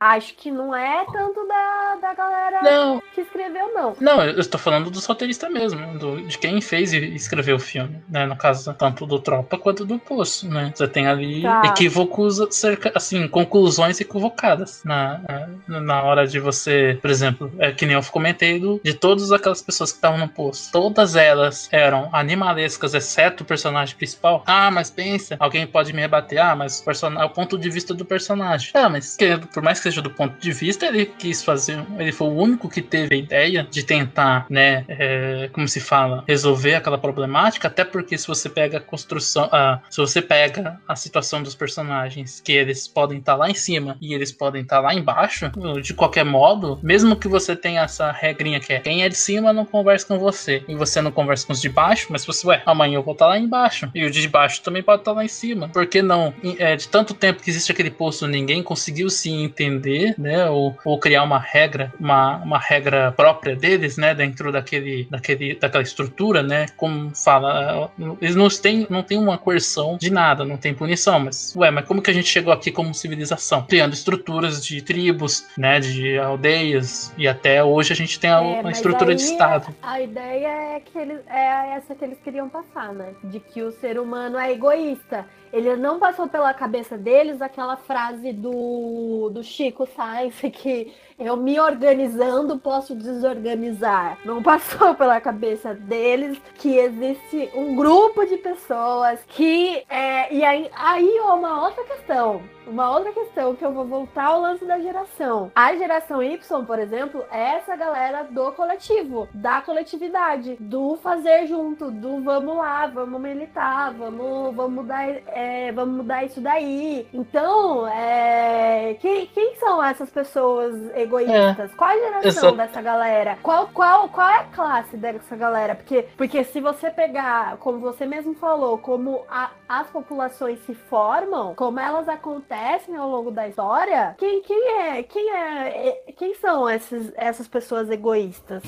Acho que não é tanto da, da galera Não. que escreveu, não. Não, eu estou falando dos roteiristas mesmo, do- de quem fez e escreveu o filme, né? No caso, tanto do Tropa quanto do Poço, né? Você tem ali Tá. equívocos, cerca- assim, conclusões equivocadas na, na, hora de você, por exemplo, é que nem eu comentei do, de todas aquelas pessoas que estavam no Poço. Todas elas eram animalescas, exceto o personagem principal. Ah, mas pensa, alguém pode me rebater, ah, mas o, person- é o ponto de vista do personagem. Ah, mas por mais que seja do ponto de vista, ele quis fazer, ele foi o único que teve a ideia de tentar, né, é, como se fala, resolver aquela problemática, até porque se você pega a construção, se você pega a situação dos personagens, que eles podem estar lá em cima e eles podem estar lá embaixo, de qualquer modo, mesmo que você tenha essa regrinha que é quem é de cima não conversa com você, e você não conversa com os de baixo, mas se você, ué, amanhã eu vou estar lá embaixo, e o de baixo também pode estar lá em cima, por que não? É, de tanto tempo que existe aquele posto, ninguém conseguiu se entender, né, ou, ou criar uma regra, uma, uma regra própria deles, né, dentro daquele, daquele, daquela estrutura, né, como fala, eles não têm, não têm uma coerção de nada, não tem punição, mas, ué, mas como que a gente chegou aqui como civilização? Criando estruturas de tribos, né, de aldeias, e até hoje a gente tem a, É, a mas estrutura de Estado. A ideia é que eles é essa que eles queriam passar, né? De que o ser humano é egoísta. Ele não passou pela cabeça deles aquela frase do, do Chico Sainz que eu me organizando posso desorganizar. Não passou pela cabeça deles que existe um grupo de pessoas que. É, e aí, aí uma outra questão. Uma outra questão que eu vou voltar ao lance da geração. A geração Y, por exemplo, é essa galera do coletivo, da coletividade, do fazer junto, do vamos lá, vamos militar, vamos, vamos mudar, é, vamos mudar isso daí. Então, é, quem, quem são essas pessoas egoístas? Qual a geração dessa galera? Qual, qual, qual é a classe dessa galera? Porque, porque se você pegar, como você mesmo falou, como a- as populações se formam, como elas acontecem ao longo da história, quem, quem é, quem é, é- quem são esses, essas pessoas egoístas?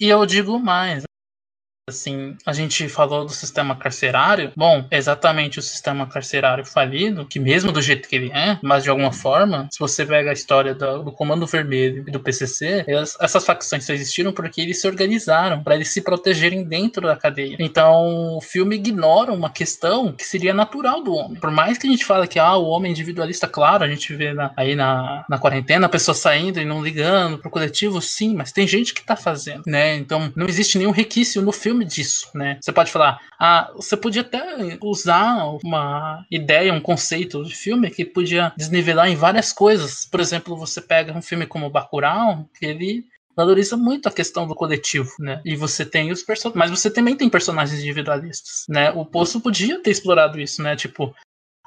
E eu digo mais. Assim, a gente falou do sistema carcerário. Bom, é exatamente o sistema carcerário falido, que mesmo do jeito que ele é, mas de alguma forma, se você pega a história do, do Comando Vermelho e do PCC, elas- essas facções só existiram porque eles se organizaram para eles se protegerem dentro da cadeia. Então, o filme ignora uma questão que seria natural do homem. Por mais que a gente fale que ah, o homem individualista, claro, a gente vê na- aí na, na quarentena a pessoa saindo e não ligando pro coletivo, sim, mas tem gente que tá fazendo, né? Então, não existe nenhum requisito no filme disso, né? Você pode falar, ah, você podia até usar uma ideia, um conceito de filme que podia desnivelar em várias coisas. Por exemplo, você pega um filme como Bacurau, que ele valoriza muito a questão do coletivo, né? E você tem os personagens, mas você também tem personagens individualistas, né? O Poço podia ter explorado isso, né? Tipo,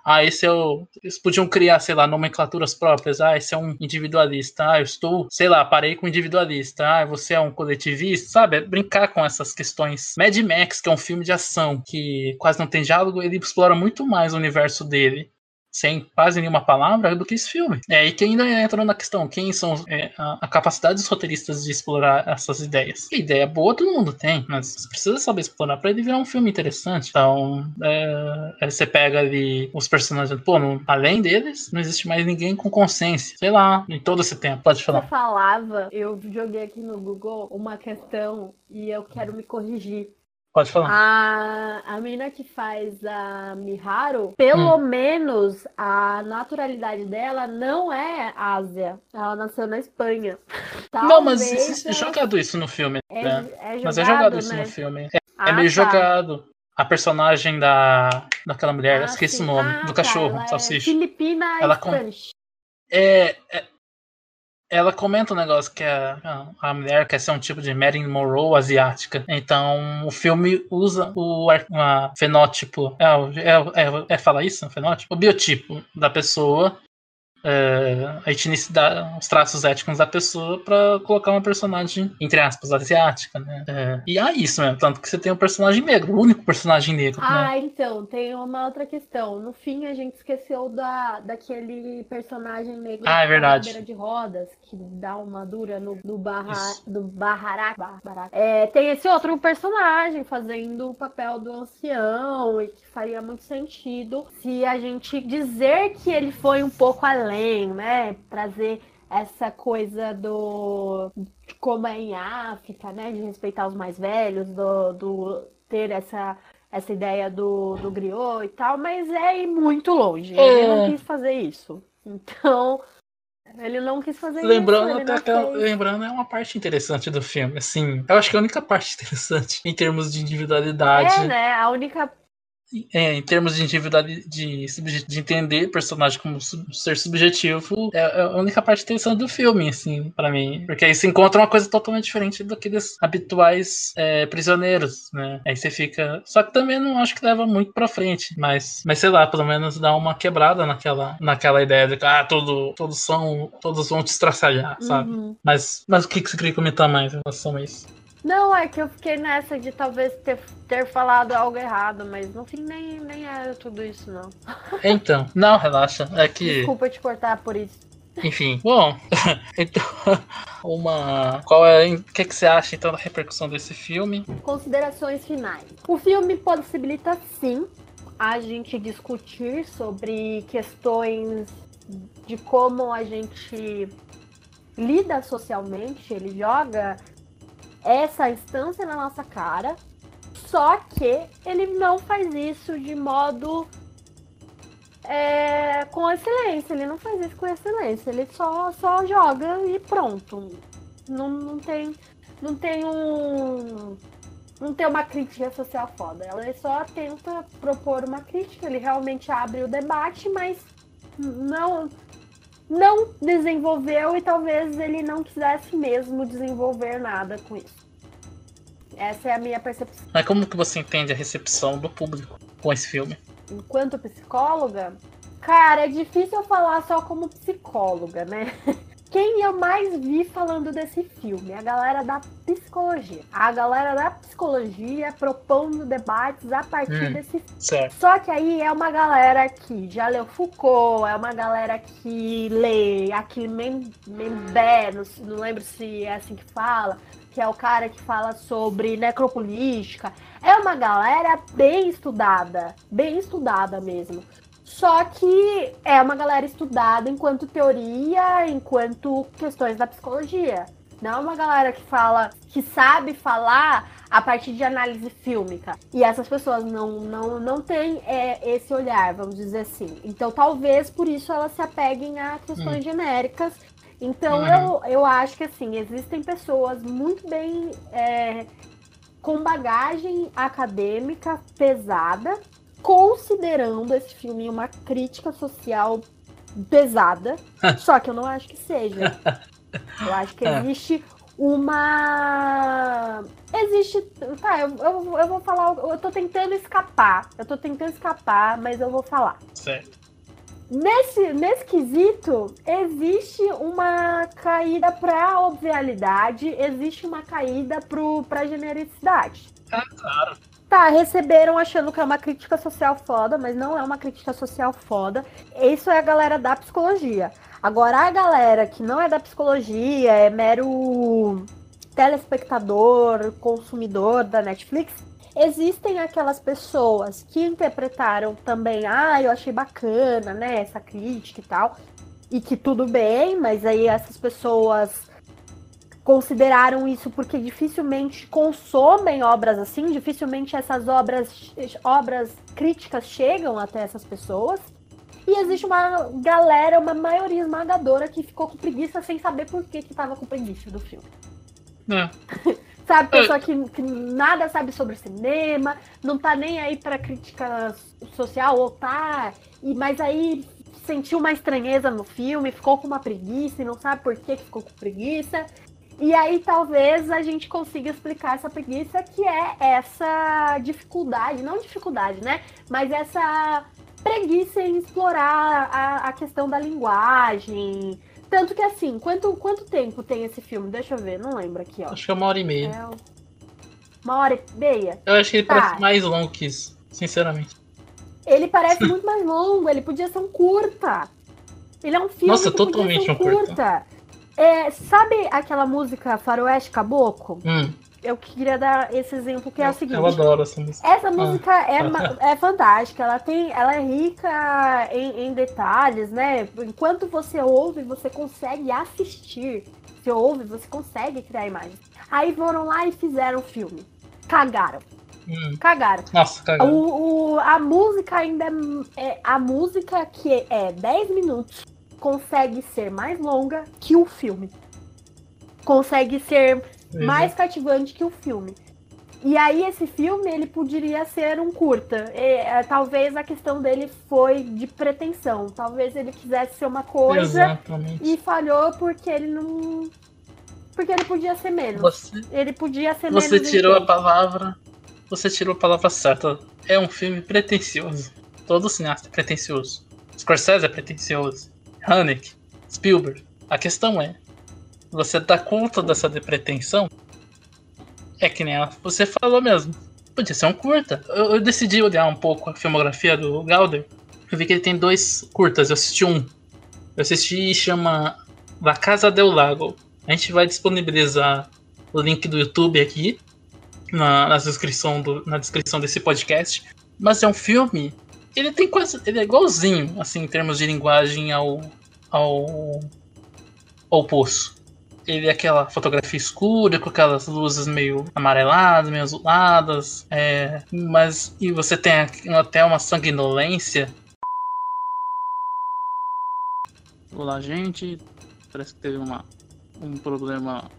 ah, esse é o. Eles podiam criar, sei lá, nomenclaturas próprias. Ah, esse é um individualista. Ah, eu estou, sei lá, parei com individualista. Ah, você é um coletivista, sabe? É brincar com essas questões. Mad Max, que é um filme de ação que quase não tem diálogo, ele explora muito mais o universo dele. Sem quase nenhuma palavra do que esse filme. É, e que ainda entra na questão: quem são é, a, a capacidade dos roteiristas de explorar essas ideias? Que ideia boa todo mundo tem, mas você precisa saber explorar pra ele virar um filme interessante. Então, é, você pega ali os personagens, pô, não- além deles, não existe mais ninguém com consciência. Sei lá, em todo esse tempo. Pode Você falar. falava, eu joguei aqui no Google uma questão e eu quero me corrigir. Pode falar. A, a menina que faz a Miharu, pelo Hum. menos a naturalidade dela não é Ásia. Ela nasceu na Espanha. não, mas Talvez isso- ela- jogado isso no filme, É, né? é Mas é jogado isso né? no filme. É, Ah, é meio tá. jogado. A personagem da daquela mulher, Ah, esqueci sim. o nome, Ah, do tá, cachorro, é salsicha. Filipina Ela com-. É, é- ela comenta um negócio que a, a, a mulher quer ser um tipo de Marilyn Monroe asiática. Então o filme usa o fenótipo. É, é, é, é falar isso? Fenótipo? O biotipo da pessoa. É, a etnicidade, os traços étnicos da pessoa pra colocar uma personagem, entre aspas, asiática, né? É, e é isso mesmo, tanto que você tem um personagem negro, o único personagem negro, né? Ah, então, tem uma outra questão. No fim, a gente esqueceu da, daquele personagem negro Ah, é da verdade. cadeira de rodas, que dá uma dura no, no barra, Isso. do Barrarak. Barrarak. É, tem esse outro personagem fazendo o papel do ancião, e que faria muito sentido se a gente dizer que ele foi um pouco além, né? Trazer essa coisa do de como é em África, né? De respeitar os mais velhos, do, do ter essa, essa ideia do, do griot e tal, mas é ir muito longe. Ele É. não quis fazer isso. Então, ele não quis fazer Lembrando, isso. ele até fez. lembrando, é uma parte interessante do filme, assim. Eu acho que é a única parte interessante em termos de individualidade. É, né? A única. É, em termos de individualidade, de, de entender personagem como sub- ser subjetivo, é é a única parte interessante do filme, assim, pra mim. Porque aí se encontra uma coisa totalmente diferente daqueles habituais é, prisioneiros, né? Aí você fica. Só que também não acho que leva muito pra frente, mas, mas sei lá, pelo menos dá uma quebrada naquela, naquela ideia de que ah, todo, todos são. Todos vão te estraçalhar, sabe? Uhum. Mas, mas o que, que você queria comentar mais em relação a isso? Não, é que eu fiquei nessa de talvez ter, ter falado algo errado, mas no fim nem, nem era tudo isso, não. Então, não, relaxa. É que. Desculpa te cortar por isso. Enfim, bom, então, uma. Qual é. O que, que você acha então da repercussão desse filme? Considerações finais. O filme possibilita sim a gente discutir sobre questões de como a gente lida socialmente. Ele joga essa instância na nossa cara, só que ele não faz isso de modo é, com excelência. Ele não faz isso com excelência. Ele só, só joga e pronto. Não, não tem não tem um não tem uma crítica social foda. Ela só tenta propor uma crítica, ele realmente abre o debate, mas não não desenvolveu e talvez ele não quisesse mesmo desenvolver nada com isso. Essa é a minha percepção. Mas como que você entende a recepção do público com esse filme? Enquanto psicóloga, cara, é difícil eu falar só como psicóloga, né? Quem eu mais vi falando desse filme? A galera da psicologia. A galera da psicologia propondo debates a partir Hum. desse filme. Só que aí é uma galera que já leu Foucault, é uma galera que lê aquele Mem- Membé, não, não lembro se é assim que fala, que é o cara que fala sobre necropolítica. É uma galera bem estudada, bem estudada mesmo. Só que é uma galera estudada enquanto teoria, enquanto questões da psicologia. Não é uma galera que fala, que sabe falar a partir de análise fílmica. E essas pessoas não, não, não têm é, esse olhar, vamos dizer assim. Então talvez por isso elas se apeguem a questões genéricas. Então Uhum. eu, eu acho que assim, existem pessoas muito bem é, com bagagem acadêmica pesada, considerando esse filme uma crítica social pesada. só que eu não acho que seja. Eu acho que É. existe uma. Existe. Tá, eu, eu, eu vou falar. Eu tô tentando escapar. Eu tô tentando escapar, mas eu vou falar. Certo. Nesse, nesse quesito, existe uma caída pra obvialidade, existe uma caída pro, pra genericidade. Ah, claro. Tá, receberam achando que é uma crítica social foda, mas não é uma crítica social foda. Isso é a galera da psicologia. Agora, a galera que não é da psicologia, é mero telespectador, consumidor da Netflix, existem aquelas pessoas que interpretaram também, ah, eu achei bacana, né, essa crítica e tal, e que tudo bem, mas aí essas pessoas consideraram isso porque dificilmente consomem obras assim, dificilmente essas obras, obras críticas chegam até essas pessoas. E existe uma galera, uma maioria esmagadora que ficou com preguiça sem saber por que que tava com preguiça do filme. É. Sabe, pessoa que, que nada sabe sobre cinema, não tá nem aí pra crítica social, ou tá, e, mas aí sentiu uma estranheza no filme, ficou com uma preguiça e não sabe por que que ficou com preguiça. E aí talvez a gente consiga explicar essa preguiça, que é essa dificuldade, não dificuldade, né? Mas essa preguiça em explorar a, a questão da linguagem. Tanto que assim, quanto, quanto tempo tem esse filme? Deixa eu ver, não lembro aqui, ó. Acho que é uma hora e meia. É uma hora e meia? Eu acho que ele Tá. parece mais longo que isso, sinceramente. Ele parece muito mais longo, ele podia ser um curta. Ele é um filme Nossa, que podia totalmente ser um curta. É, sabe aquela música Faroeste Caboclo? Hum, Eu queria dar esse exemplo que é o seguinte. eu adoro essa música. Essa música é, ma- é fantástica, ela tem, ela é rica em, em detalhes, né? Enquanto você ouve, você consegue assistir. Você ouve, você consegue criar imagens. Aí foram lá e fizeram o filme. Cagaram, Hum. cagaram. Nossa, cagada. O, o- a música ainda é, é- A música que é 10 minutos consegue ser mais longa que o filme. Consegue ser mais cativante que o filme. E aí esse filme ele poderia ser um curta. É, é, talvez a questão dele foi de pretensão. Talvez ele quisesse ser uma coisa Exatamente. e falhou porque ele não. Porque ele podia ser menos. Você, Ele podia ser você menos. tirou a palavra. Você tirou a palavra certa. É um filme pretencioso. Todo cineasta é pretencioso. Scorsese é pretencioso. Haneke, Spielberg. A questão é, você dá conta dessa de pretensão? É que nem você falou mesmo. Podia ser um curta. Eu, eu decidi olhar um pouco a filmografia do Galder. Eu vi que ele tem dois curtas. Eu assisti um. Eu assisti e chama La Casa del Lago. A gente vai disponibilizar o link do YouTube aqui na, na descrição do, na descrição desse podcast. Mas é um filme. Ele tem quase. Ele é igualzinho, assim, em termos de linguagem ao. ao. ao poço. Ele é aquela fotografia escura, com aquelas luzes meio amareladas, meio azuladas. É, mas. E você tem até uma sanguinolência. Olá, gente. Parece que teve uma, um problema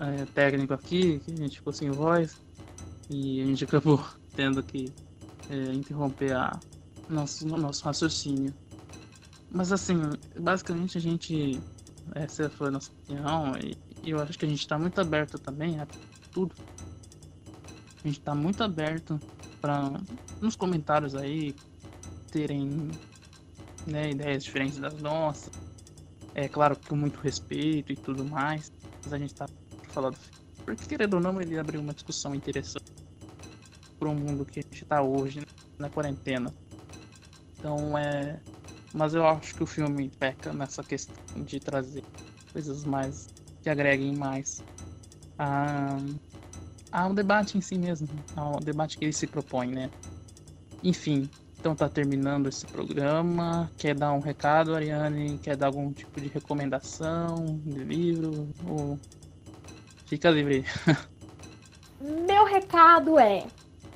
é, técnico aqui, que a gente ficou sem voz. E a gente acabou tendo que é, interromper a nosso, nosso raciocínio. Mas assim, basicamente a gente. Essa foi a nossa opinião e, eu acho que a gente está muito aberto também a tudo. A gente está muito aberto para nos comentários aí terem né, ideias diferentes das nossas. É claro com muito respeito e tudo mais. Mas a gente tá falando. Porque querendo ou não, ele abriu uma discussão interessante para mundo que a gente tá hoje, né, na quarentena. Então é. Mas eu acho que o filme peca nessa questão de trazer coisas mais. que agreguem mais a, ao debate em si mesmo, ao debate que ele se propõe, né? Enfim, então tá terminando esse programa. Quer dar um recado, Ariane? Quer dar algum tipo de recomendação de livro? Ou... Fica livre. Meu recado é: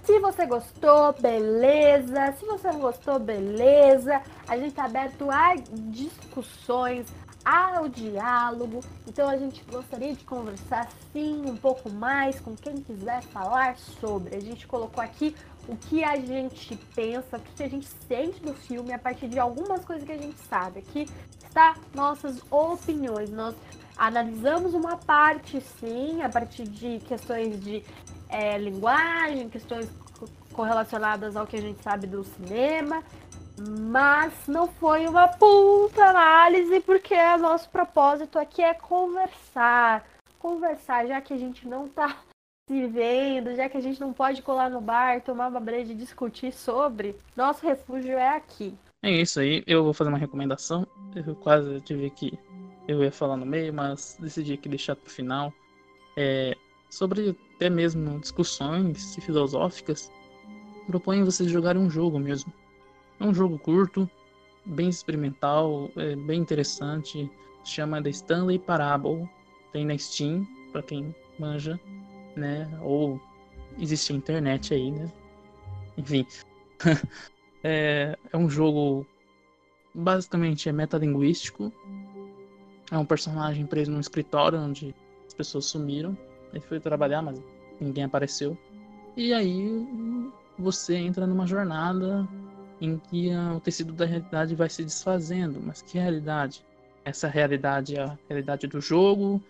se você gostou, beleza. Se você não gostou, beleza. A gente tá aberto a discussões, ao diálogo. Então a gente gostaria de conversar sim um pouco mais com quem quiser falar sobre. A gente colocou aqui o que a gente pensa, o que a gente sente do filme a partir de algumas coisas que a gente sabe. Aqui está nossas opiniões. Nós analisamos uma parte, sim, a partir de questões de é, linguagem, questões co- correlacionadas ao que a gente sabe do cinema, mas não foi uma puta análise, porque o nosso propósito aqui é conversar. Conversar, já que a gente não tá se vendo, já que a gente não pode colar no bar, tomar uma breja e discutir sobre, nosso refúgio é aqui. É isso aí, eu vou fazer uma recomendação. Eu quase tive que. Eu ia falar no meio, mas decidi aqui deixar pro final. É, sobre até mesmo discussões filosóficas. Proponho vocês jogarem um jogo mesmo. É um jogo curto, bem experimental, é bem interessante. Se chama The Stanley Parable. Tem na Steam, pra quem manja, né? Ou existe internet aí, né? Enfim. é, é um jogo basicamente é metalinguístico. É um personagem preso num escritório onde as pessoas sumiram. Ele foi trabalhar, mas ninguém apareceu. E aí você entra numa jornada em que o tecido da realidade vai se desfazendo. Mas que realidade? Essa realidade é a realidade do jogo.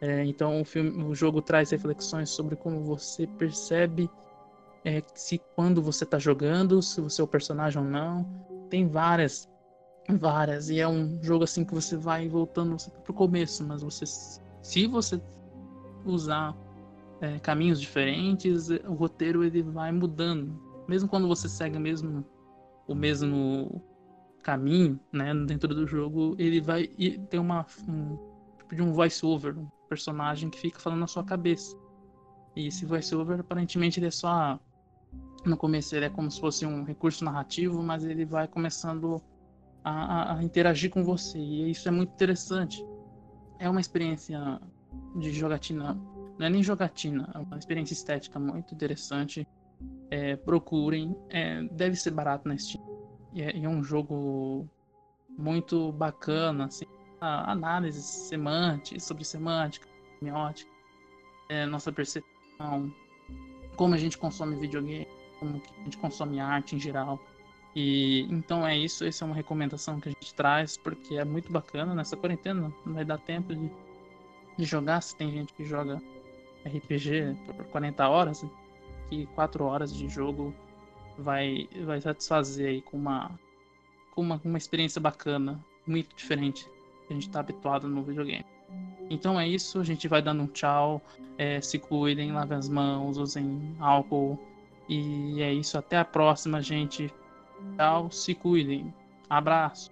É, então o, filme, o jogo traz reflexões sobre como você percebe é, se quando você tá jogando, se você é o personagem ou não. Tem várias, várias. E é um jogo assim que você vai voltando tá pro começo, mas você, se você usar é, caminhos diferentes, o roteiro ele vai mudando. Mesmo quando você segue mesmo, o mesmo caminho, né, dentro do jogo, ele vai ter uma um, tipo de um voice-over, um personagem que fica falando na sua cabeça. E esse voice-over, aparentemente, ele é só no começo ele é como se fosse um recurso narrativo, mas ele vai começando a, a, a, interagir com você. E isso é muito interessante. É uma experiência de jogatina, não é nem jogatina, é uma experiência estética muito interessante. É, procurem, é, deve ser barato na Steam. E é, é, um jogo muito bacana, assim, análise semântica, sobre semântica, semiótica, é, nossa percepção, como a gente consome videogame como a gente consome arte em geral. E então é isso, essa é uma recomendação que a gente traz, porque é muito bacana nessa quarentena, não vai dar tempo de, de jogar, se tem gente que joga RPG por 40 horas, que 4 horas de jogo vai, vai satisfazer aí com uma, com uma, uma experiência bacana, muito diferente que a gente está habituado no videogame. Então é isso, a gente vai dando um tchau, é, se cuidem, lavem as mãos, usem álcool, e é isso. Até a próxima, gente. Tchau. Se cuidem. Abraço.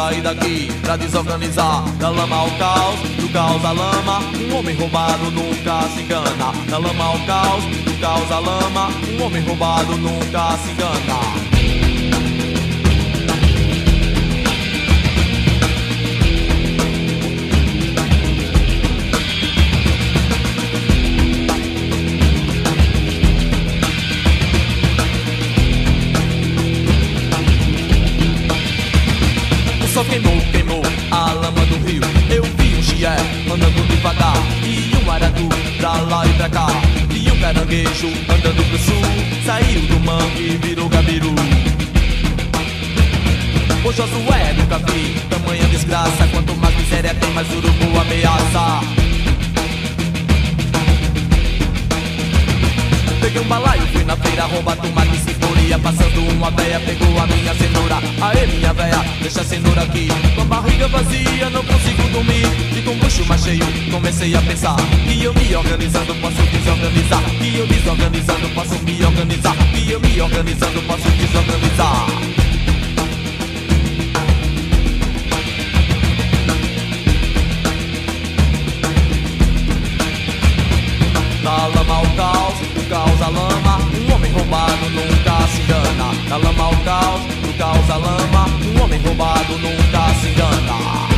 Sair daqui pra desorganizar. Da lama ao caos, do caos à lama. Um homem roubado nunca se engana. Da lama ao caos, do caos à lama. Um homem roubado nunca se engana. Pra cá. E um caranguejo andando pro sul, saiu do mangue e virou gabiru. O Josué nunca vi tamanha desgraça. Quanto mais miséria tem, mais urubu ameaça. Peguei um balaio, fui na feira roubar tomate e ceboria Passando uma véia, pegou a minha cenoura Aê minha véia, deixa a cenoura aqui. Com a barriga vazia, não consigo dormir. E com o bucho mais cheio, comecei a pensar Que eu me organizando posso desorganizar. Que eu desorganizando posso me organizar. Que eu me organizando posso desorganizar. Na lama o caos caos à lama, homem roubado nunca se engana. Da lama ao caos, do caos à lama, um homem roubado nunca se engana.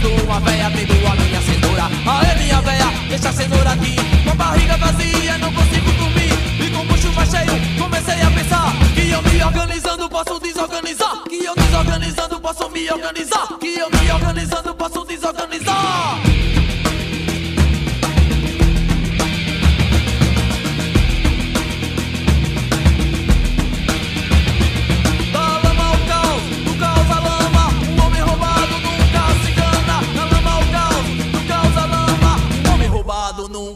Chegando uma véia, pegou a minha cenoura. Aê minha véia, deixa a cenoura aqui. Com a barriga vazia, não consigo dormir. E com o chuva cheio, comecei a pensar Que eu me organizando posso desorganizar. Que eu desorganizando posso me organizar. Que eu me organizando posso desorganizar.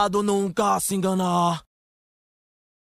errado nunca se enganar.